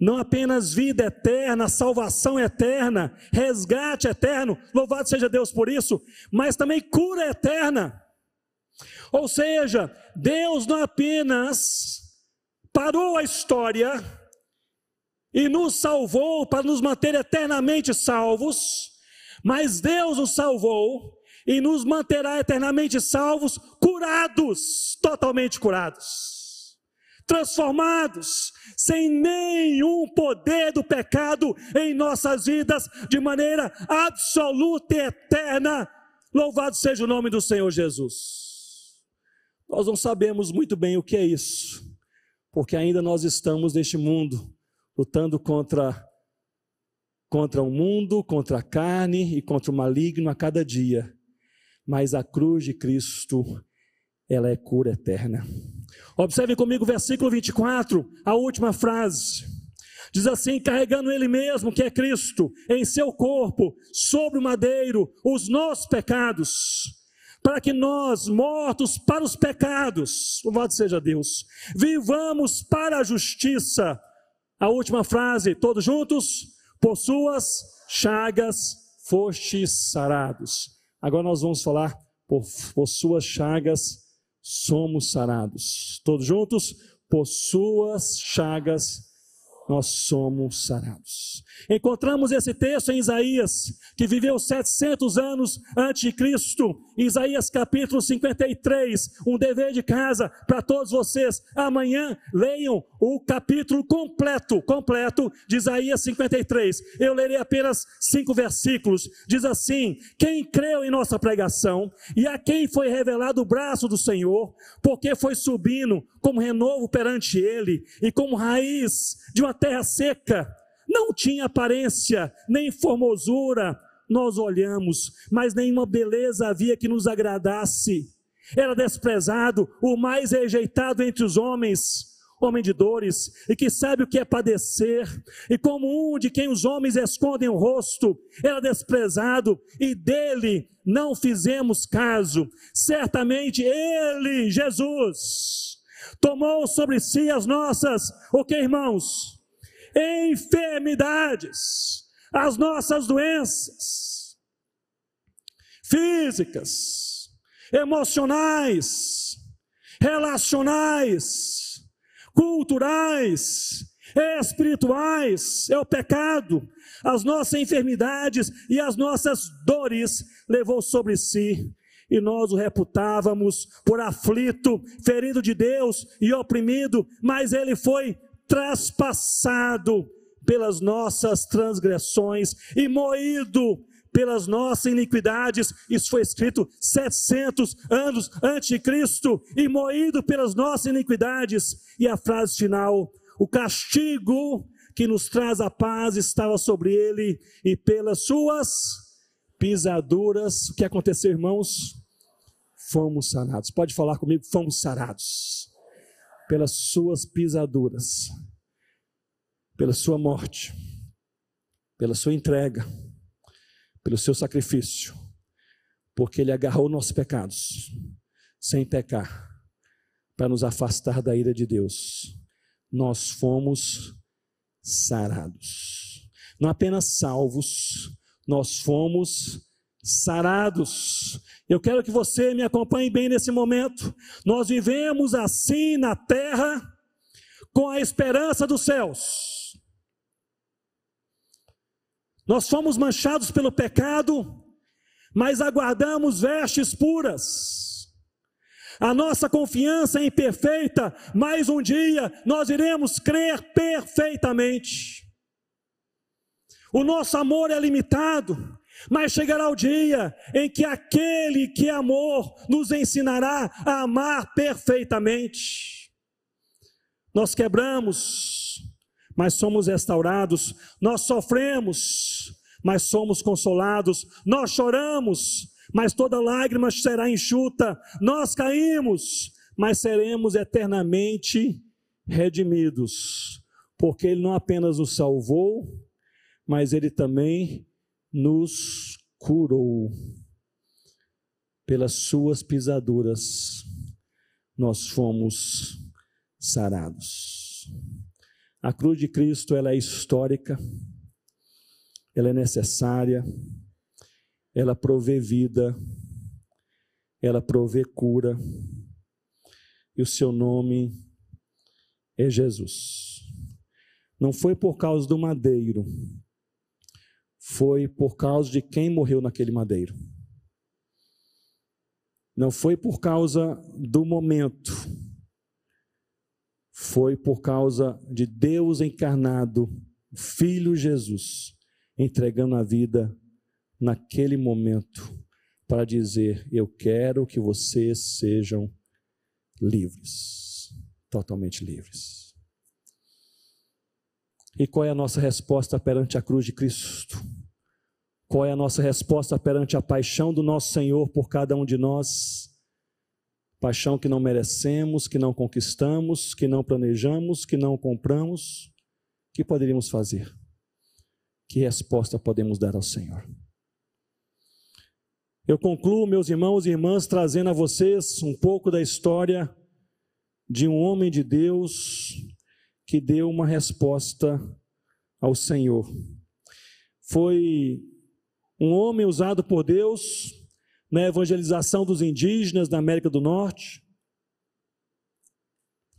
Não apenas vida eterna, salvação eterna, resgate eterno, louvado seja Deus por isso, mas também cura eterna. Ou seja, Deus não apenas parou a história e nos salvou para nos manter eternamente salvos, mas Deus nos salvou e nos manterá eternamente salvos, curados, totalmente curados, transformados, sem nenhum poder do pecado em nossas vidas, de maneira absoluta e eterna. Louvado seja o nome do Senhor Jesus. Nós não sabemos muito bem o que é isso, porque ainda nós estamos neste mundo lutando contra contra o mundo, contra a carne e contra o maligno a cada dia. Mas a cruz de Cristo, ela é cura eterna. Observe comigo o versículo 24, a última frase. Diz assim: carregando Ele mesmo, que é Cristo, em seu corpo, sobre o madeiro, os nossos pecados, para que nós, mortos para os pecados, louvado seja Deus, vivamos para a justiça a última frase, todos juntos? Por suas chagas fostes sarados. Agora nós vamos falar, por, por suas chagas somos sarados. Todos juntos? Por suas chagas nós somos sarados. Encontramos esse texto em Isaías, que viveu 700 anos antes de Cristo. Isaías capítulo 53, um dever de casa para todos vocês. Amanhã leiam o capítulo completo, completo de Isaías 53. Eu lerei apenas cinco versículos. Diz assim: Quem creu em nossa pregação e a quem foi revelado o braço do Senhor, porque foi subindo como renovo perante ele e como raiz de uma terra seca, não tinha aparência nem formosura, nós olhamos, mas nenhuma beleza havia que nos agradasse. Era desprezado, o mais rejeitado entre os homens, homem de dores, e que sabe o que é padecer, e como um de quem os homens escondem o rosto, era desprezado, e dele não fizemos caso. Certamente ele, Jesus, tomou sobre si as nossas, o que irmãos? Enfermidades, as nossas doenças físicas, emocionais, relacionais, culturais, espirituais, é o pecado, as nossas enfermidades e as nossas dores levou sobre si e nós o reputávamos por aflito, ferido de Deus e oprimido, mas ele foi traspassado pelas nossas transgressões e moído pelas nossas iniquidades. Isso foi escrito 700 anos antes de Cristo e moído pelas nossas iniquidades. E a frase final: o castigo que nos traz a paz estava sobre ele e pelas suas pisaduras. O que aconteceu, irmãos? Fomos sarados. Pode falar comigo? Fomos sarados pelas suas pisaduras, pela sua morte, pela sua entrega, pelo seu sacrifício, porque ele agarrou nossos pecados sem pecar, para nos afastar da ira de Deus. Nós fomos sarados. Não apenas salvos, nós fomos sarados. Eu quero que você me acompanhe bem nesse momento. Nós vivemos assim na terra, com a esperança dos céus. Nós fomos manchados pelo pecado, mas aguardamos vestes puras. A nossa confiança é imperfeita, mas um dia nós iremos crer perfeitamente. O nosso amor é limitado, mas chegará o dia em que aquele que é amor nos ensinará a amar perfeitamente. Nós quebramos, mas somos restaurados. Nós sofremos, mas somos consolados. Nós choramos, mas toda lágrima será enxuta. Nós caímos, mas seremos eternamente redimidos, porque Ele não apenas nos salvou, mas Ele também nos curou. Pelas suas pisaduras, nós fomos sarados. A cruz de Cristo ela é histórica, ela é necessária, ela provê vida, ela provê cura, e o seu nome é Jesus. Não foi por causa do madeiro, foi por causa de quem morreu naquele madeiro. Não foi por causa do momento, foi por causa de Deus encarnado, Filho Jesus, entregando a vida naquele momento para dizer: Eu quero que vocês sejam livres, totalmente livres. E qual é a nossa resposta perante a cruz de Cristo? Qual é a nossa resposta perante a paixão do nosso Senhor por cada um de nós? Paixão que não merecemos, que não conquistamos, que não planejamos, que não compramos. O que poderíamos fazer? Que resposta podemos dar ao Senhor? Eu concluo, meus irmãos e irmãs, trazendo a vocês um pouco da história de um homem de Deus que deu uma resposta ao Senhor. Foi um homem usado por Deus na evangelização dos indígenas da América do Norte.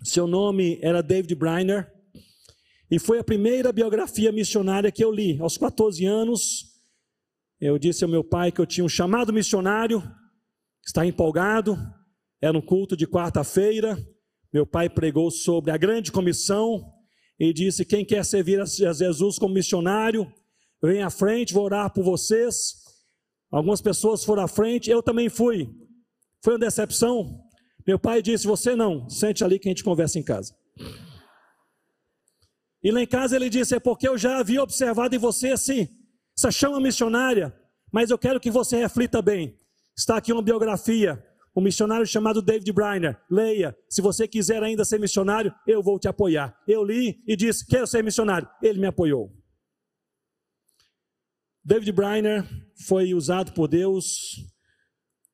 Seu nome era David Briner e foi a primeira biografia missionária que eu li aos 14 anos eu disse ao meu pai que eu tinha um chamado missionário, está empolgado, era um culto de quarta-feira. Meu pai pregou sobre a grande comissão e disse: Quem quer servir a Jesus como missionário, vem à frente, vou orar por vocês. Algumas pessoas foram à frente, eu também fui. Foi uma decepção. Meu pai disse: Você não, sente ali que a gente conversa em casa. E lá em casa ele disse: É porque eu já havia observado em você assim essa chama missionária, mas eu quero que você reflita bem. Está aqui uma biografia, um missionário chamado David Briner. Leia. Se você quiser ainda ser missionário, eu vou te apoiar. Eu li e disse: Quero ser missionário. Ele me apoiou. David Briner foi usado por Deus,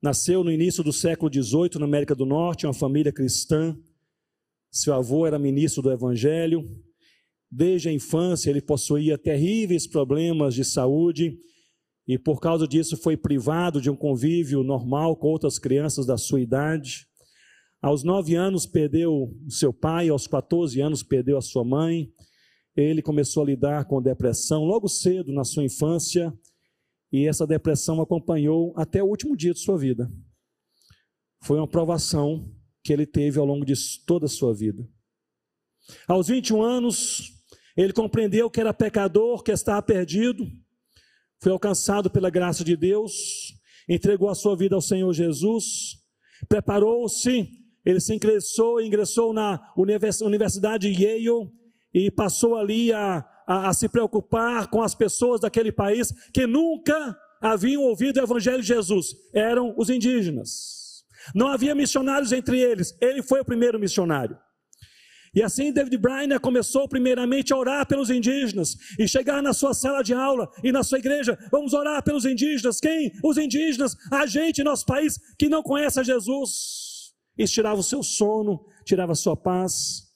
nasceu no início do século XVIII na América do Norte, uma família cristã. Seu avô era ministro do Evangelho, Desde a infância ele possuía terríveis problemas de saúde e por causa disso foi privado de um convívio normal com outras crianças da sua idade. Aos nove anos perdeu seu pai, aos 14 anos perdeu a sua mãe. Ele começou a lidar com depressão logo cedo na sua infância e essa depressão acompanhou até o último dia de sua vida. Foi uma provação que ele teve ao longo de toda a sua vida. Aos 21 anos, ele compreendeu que era pecador, que estava perdido, foi alcançado pela graça de Deus, entregou a sua vida ao Senhor Jesus, preparou-se, ele se ingressou, ingressou na Universidade Yale e passou ali a, a, a se preocupar com as pessoas daquele país que nunca haviam ouvido o Evangelho de Jesus, eram os indígenas. Não havia missionários entre eles, ele foi o primeiro missionário. E assim David Briner começou primeiramente a orar pelos indígenas e chegar na sua sala de aula e na sua igreja, vamos orar pelos indígenas. Quem? Os indígenas, a gente, nosso país que não conhece a Jesus. Isso tirava o seu sono, tirava a sua paz.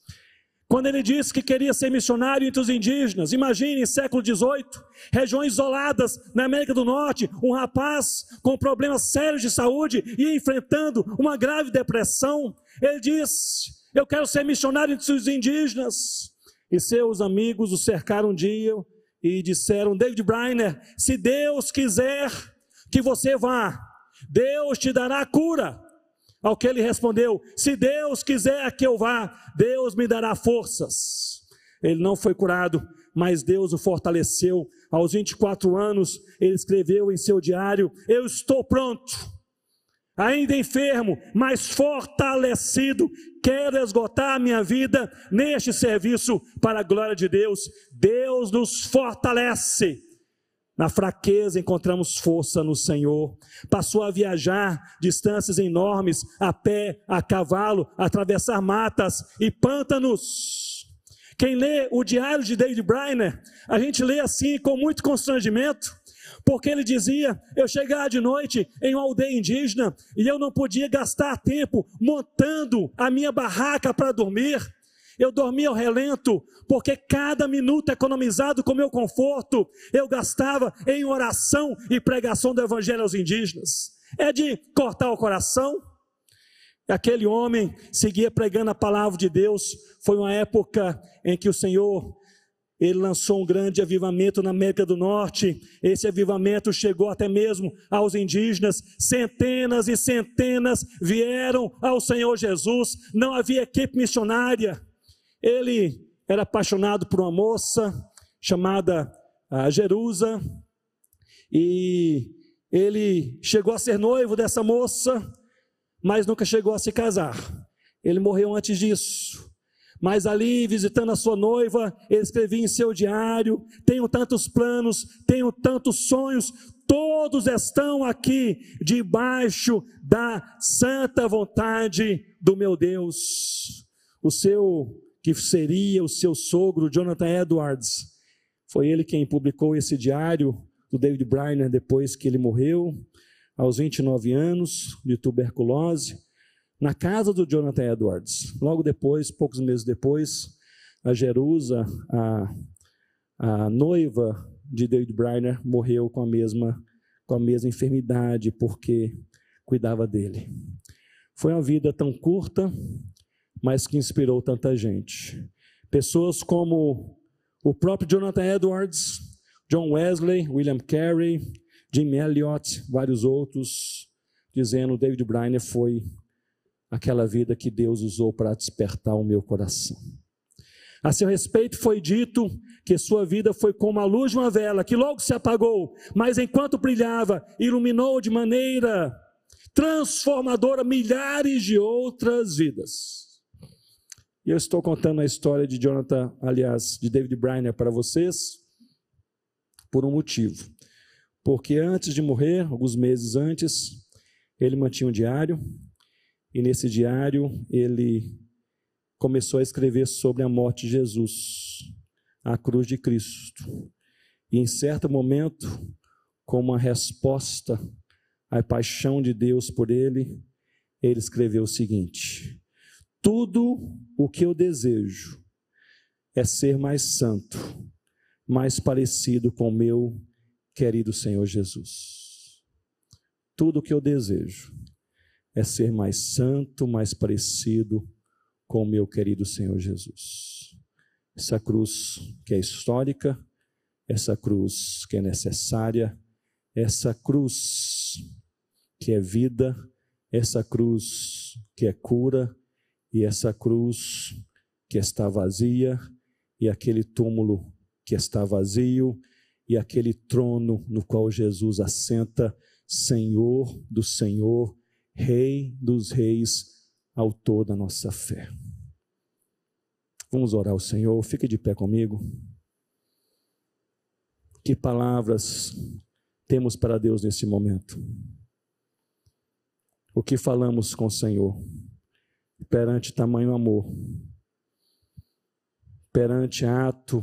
Quando ele disse que queria ser missionário entre os indígenas, imagine, século XVIII, regiões isoladas na América do Norte, um rapaz com problemas sérios de saúde e enfrentando uma grave depressão. Ele disse: eu quero ser missionário entre os indígenas. E seus amigos o cercaram um dia e disseram: David Briner, se Deus quiser que você vá, Deus te dará cura. Ao que ele respondeu: Se Deus quiser que eu vá, Deus me dará forças. Ele não foi curado, mas Deus o fortaleceu. Aos 24 anos, ele escreveu em seu diário: Eu estou pronto ainda enfermo, mas fortalecido, quero esgotar a minha vida neste serviço para a glória de Deus. Deus nos fortalece. Na fraqueza encontramos força no Senhor. Passou a viajar distâncias enormes, a pé, a cavalo, atravessar matas e pântanos. Quem lê o diário de David Briner, a gente lê assim com muito constrangimento, porque ele dizia: eu chegava de noite em uma aldeia indígena e eu não podia gastar tempo montando a minha barraca para dormir. Eu dormia ao relento, porque cada minuto economizado com meu conforto, eu gastava em oração e pregação do evangelho aos indígenas. É de cortar o coração. aquele homem seguia pregando a palavra de Deus. Foi uma época em que o Senhor ele lançou um grande avivamento na América do Norte. Esse avivamento chegou até mesmo aos indígenas. Centenas e centenas vieram ao Senhor Jesus. Não havia equipe missionária. Ele era apaixonado por uma moça chamada uh, Jerusa. E ele chegou a ser noivo dessa moça, mas nunca chegou a se casar. Ele morreu antes disso. Mas ali, visitando a sua noiva, ele escrevia em seu diário: Tenho tantos planos, tenho tantos sonhos, todos estão aqui debaixo da santa vontade do meu Deus. O seu, que seria o seu sogro, Jonathan Edwards, foi ele quem publicou esse diário do David Briner depois que ele morreu, aos 29 anos, de tuberculose na casa do Jonathan Edwards. Logo depois, poucos meses depois, a Jerusa, a, a noiva de David Briner, morreu com a mesma com a mesma enfermidade porque cuidava dele. Foi uma vida tão curta, mas que inspirou tanta gente. Pessoas como o próprio Jonathan Edwards, John Wesley, William Carey, Jim Elliot, vários outros, dizendo David Briner foi aquela vida que Deus usou para despertar o meu coração. A seu respeito foi dito que sua vida foi como a luz de uma vela, que logo se apagou, mas enquanto brilhava, iluminou de maneira transformadora milhares de outras vidas. E eu estou contando a história de Jonathan, aliás, de David Briner para vocês, por um motivo. Porque antes de morrer, alguns meses antes, ele mantinha um diário, e nesse diário ele começou a escrever sobre a morte de Jesus, a cruz de Cristo. E em certo momento, como uma resposta à paixão de Deus por ele, ele escreveu o seguinte: Tudo o que eu desejo é ser mais santo, mais parecido com meu querido Senhor Jesus. Tudo o que eu desejo é ser mais santo, mais parecido com meu querido Senhor Jesus. Essa cruz que é histórica, essa cruz que é necessária, essa cruz que é vida, essa cruz que é cura e essa cruz que está vazia e aquele túmulo que está vazio e aquele trono no qual Jesus assenta, Senhor do Senhor Rei dos Reis, autor da nossa fé. Vamos orar ao Senhor, fique de pé comigo. Que palavras temos para Deus nesse momento? O que falamos com o Senhor perante tamanho amor, perante ato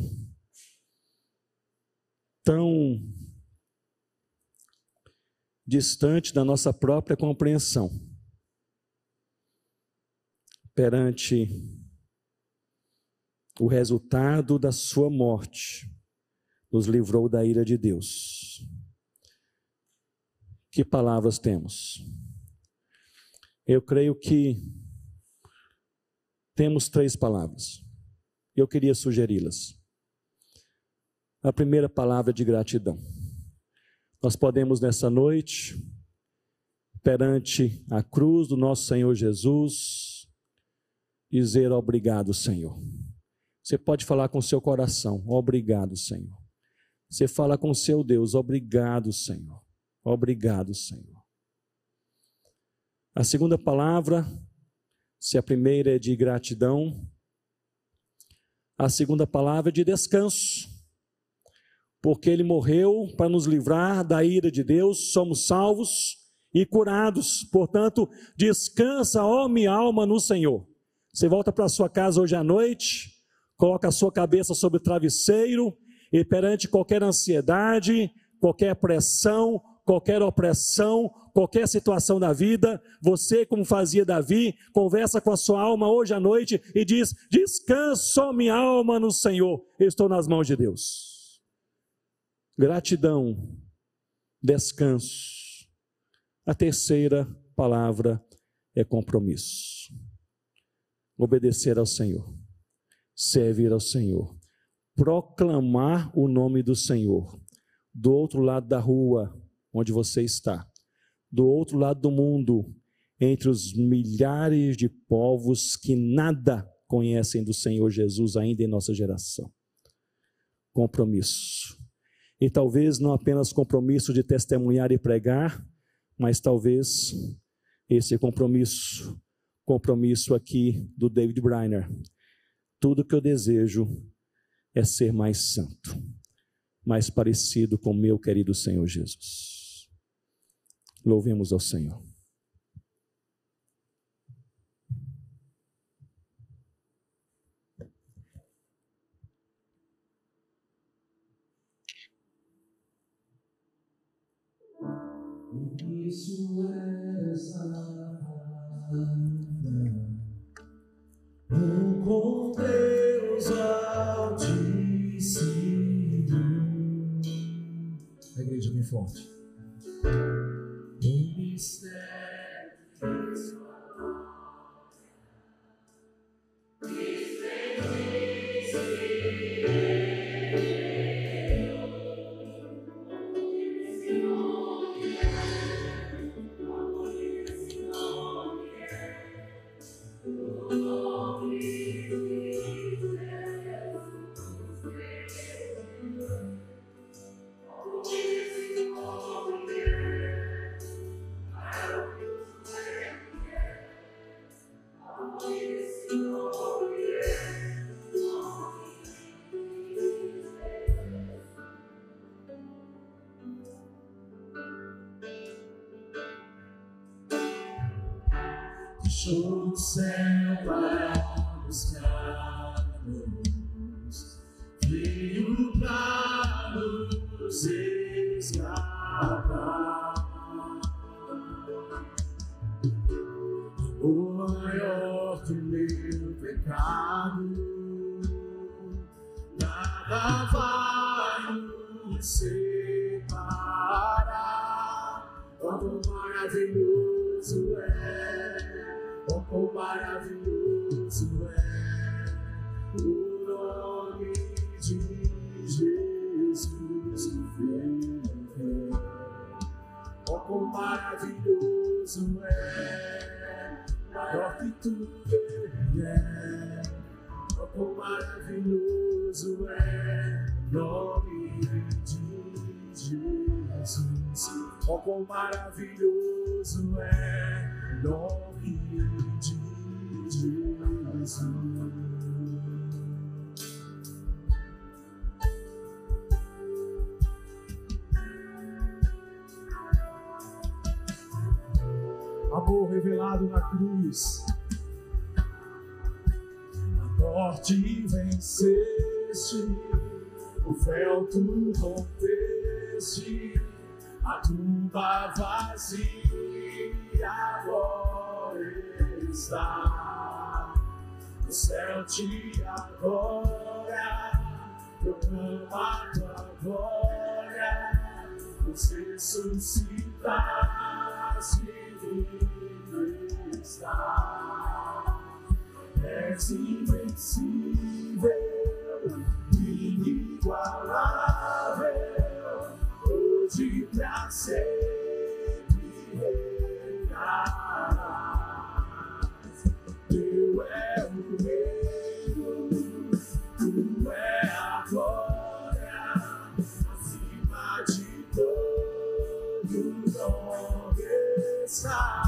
tão distante da nossa própria compreensão, perante o resultado da sua morte, nos livrou da ira de Deus. Que palavras temos? Eu creio que temos três palavras. Eu queria sugeri-las. A primeira palavra é de gratidão. Nós podemos nessa noite, perante a cruz do nosso Senhor Jesus, dizer obrigado, Senhor. Você pode falar com seu coração, obrigado, Senhor. Você fala com seu Deus, obrigado, Senhor. Obrigado, Senhor. A segunda palavra, se a primeira é de gratidão, a segunda palavra é de descanso porque ele morreu para nos livrar da ira de Deus, somos salvos e curados. Portanto, descansa, ó minha alma, no Senhor. Você volta para sua casa hoje à noite, coloca a sua cabeça sobre o travesseiro e perante qualquer ansiedade, qualquer pressão, qualquer opressão, qualquer situação da vida, você, como fazia Davi, conversa com a sua alma hoje à noite e diz: Descansa, minha alma, no Senhor, estou nas mãos de Deus gratidão, descanso. A terceira palavra é compromisso. Obedecer ao Senhor, servir ao Senhor, proclamar o nome do Senhor do outro lado da rua onde você está, do outro lado do mundo, entre os milhares de povos que nada conhecem do Senhor Jesus ainda em nossa geração. Compromisso. E talvez não apenas compromisso de testemunhar e pregar, mas talvez esse compromisso, compromisso aqui do David Briner. Tudo que eu desejo é ser mais santo, mais parecido com meu querido Senhor Jesus. Louvemos ao Senhor. Isso é um com Deus altíssimo. A igreja bem forte. O maior que meu pecado, nada vai nos separar. Quanto maravilhoso é, quanto maravilhoso é o nome de Jesus, o fiel. Maravilhoso poderoso é, maior que tudo ele é. Oh, quão maravilhoso é nome de Jesus. Oh, quão maravilhoso é nome de Jesus. Amor revelado na cruz. A morte venceste, o véu tu rompeste, a tumba vazia agora está. O céu te adora, proclama tua glória, nos ressuscitaste está. És invencível, inigualável, hoje pra sempre reinarás. Teu é o reino, tu é a glória, acima de todo nome está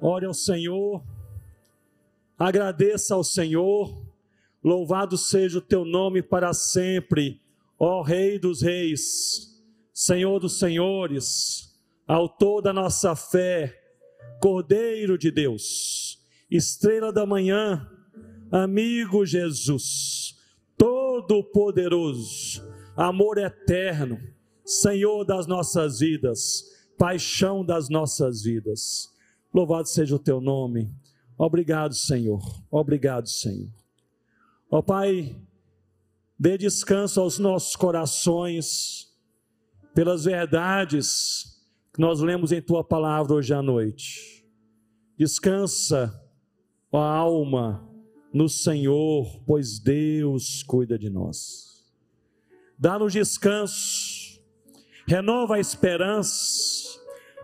Ore ao Senhor, agradeça ao Senhor, louvado seja o teu nome para sempre, ó Rei dos Reis, Senhor dos Senhores, Autor da nossa fé, Cordeiro de Deus, Estrela da manhã, amigo Jesus, Todo-Poderoso, amor eterno, Senhor das nossas vidas, paixão das nossas vidas. Louvado seja o teu nome. Obrigado, Senhor. Obrigado, Senhor. Ó Pai, dê descanso aos nossos corações pelas verdades que nós lemos em tua palavra hoje à noite. Descansa, ó alma, no Senhor, pois Deus cuida de nós. Dá-nos descanso, renova a esperança,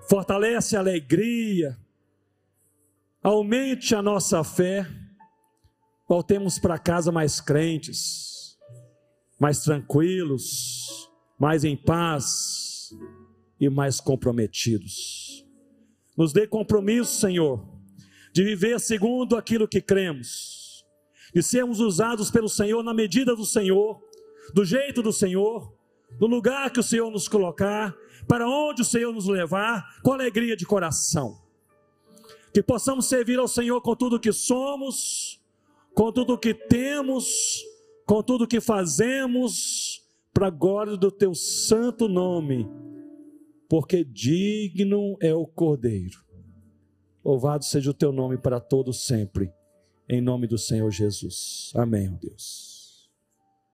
fortalece a alegria, aumente a nossa fé, voltemos para casa mais crentes, mais tranquilos, mais em paz e mais comprometidos. Nos dê compromisso, Senhor, de viver segundo aquilo que cremos, de sermos usados pelo Senhor na medida do Senhor, do jeito do Senhor, no lugar que o Senhor nos colocar, para onde o Senhor nos levar, com alegria de coração. Que possamos servir ao Senhor com tudo que somos, com tudo que temos, com tudo que fazemos, para a glória do teu santo nome, porque digno é o Cordeiro. Louvado seja o teu nome para todos sempre, em nome do Senhor Jesus. Amém, ó Deus.